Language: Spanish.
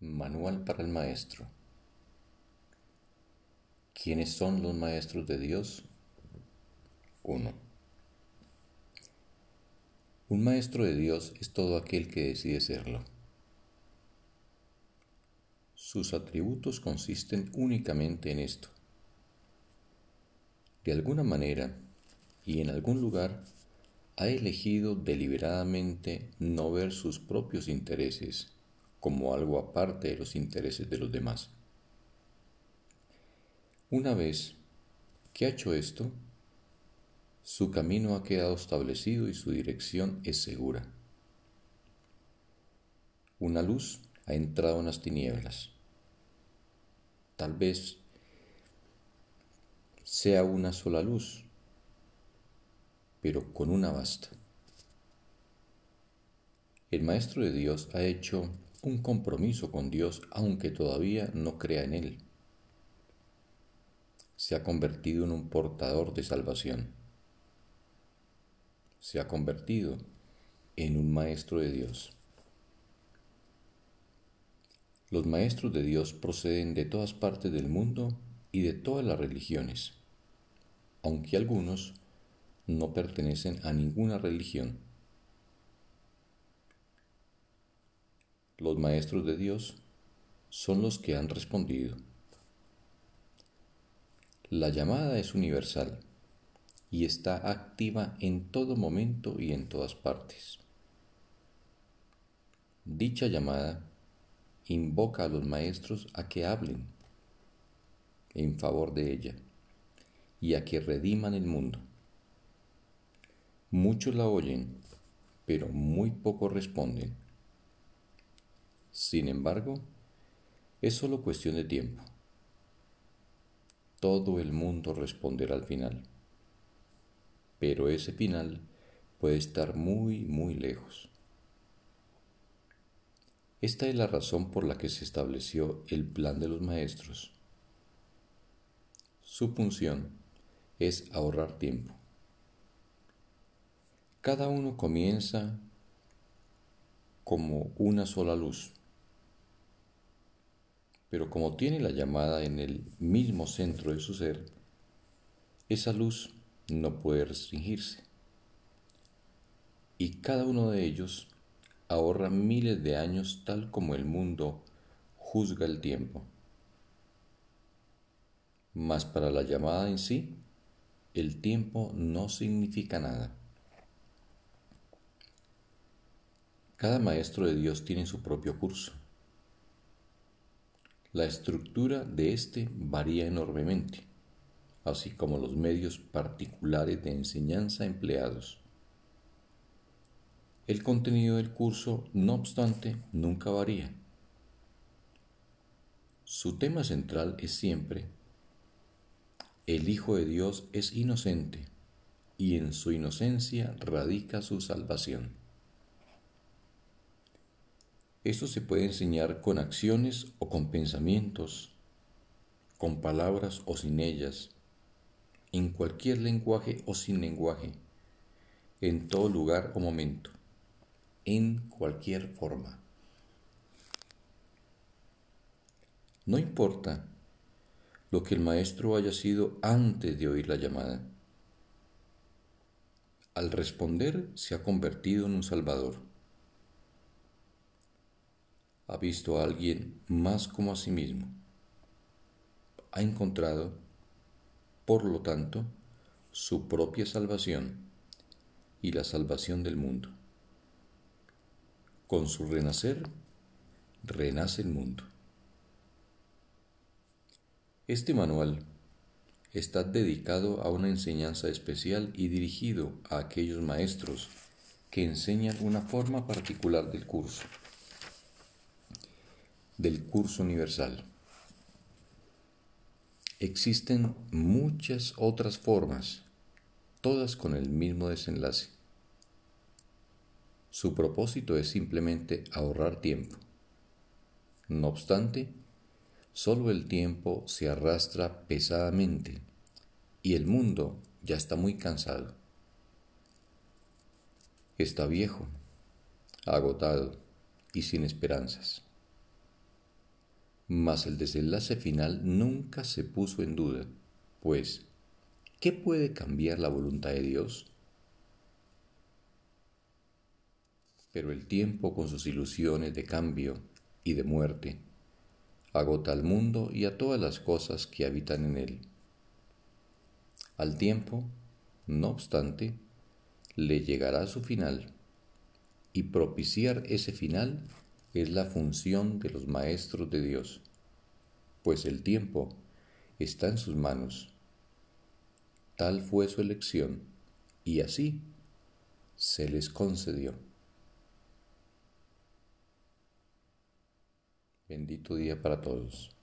Manual para el Maestro. ¿Quiénes son los maestros de Dios? 1. Un maestro de Dios es todo aquel que decide serlo. Sus atributos consisten únicamente en esto. De alguna manera y en algún lugar ha elegido deliberadamente no ver sus propios intereses como algo aparte de los intereses de los demás. Una vez que ha hecho esto, su camino ha quedado establecido y su dirección es segura. Una luz ha entrado en las tinieblas. Tal vez sea una sola luz, pero con una basta. El Maestro de Dios ha hecho un compromiso con Dios aunque todavía no crea en Él. Se ha convertido en un portador de salvación. Se ha convertido en un maestro de Dios. Los maestros de Dios proceden de todas partes del mundo y de todas las religiones, aunque algunos no pertenecen a ninguna religión. Los maestros de Dios son los que han respondido. La llamada es universal y está activa en todo momento y en todas partes. Dicha llamada invoca a los maestros a que hablen en favor de ella y a que rediman el mundo. Muchos la oyen, pero muy pocos responden. Sin embargo, es solo cuestión de tiempo. Todo el mundo responderá al final. Pero ese final puede estar muy, muy lejos. Esta es la razón por la que se estableció el plan de los maestros. Su función es ahorrar tiempo. Cada uno comienza como una sola luz pero como tiene la llamada en el mismo centro de su ser, esa luz no puede restringirse. Y cada uno de ellos ahorra miles de años tal como el mundo juzga el tiempo. Mas para la llamada en sí, el tiempo no significa nada. Cada maestro de Dios tiene su propio curso la estructura de éste varía enormemente, así como los medios particulares de enseñanza empleados. El contenido del curso, no obstante, nunca varía. Su tema central es siempre, el Hijo de Dios es inocente y en su inocencia radica su salvación. Esto se puede enseñar con acciones o con pensamientos, con palabras o sin ellas, en cualquier lenguaje o sin lenguaje, en todo lugar o momento, en cualquier forma. No importa lo que el maestro haya sido antes de oír la llamada. Al responder se ha convertido en un salvador ha visto a alguien más como a sí mismo. Ha encontrado, por lo tanto, su propia salvación y la salvación del mundo. Con su renacer, renace el mundo. Este manual está dedicado a una enseñanza especial y dirigido a aquellos maestros que enseñan una forma particular del curso del curso universal. Existen muchas otras formas, todas con el mismo desenlace. Su propósito es simplemente ahorrar tiempo. No obstante, solo el tiempo se arrastra pesadamente y el mundo ya está muy cansado. Está viejo, agotado y sin esperanzas. Mas el desenlace final nunca se puso en duda, pues, ¿qué puede cambiar la voluntad de Dios? Pero el tiempo con sus ilusiones de cambio y de muerte agota al mundo y a todas las cosas que habitan en él. Al tiempo, no obstante, le llegará su final, y propiciar ese final es la función de los maestros de Dios, pues el tiempo está en sus manos. Tal fue su elección, y así se les concedió. Bendito día para todos.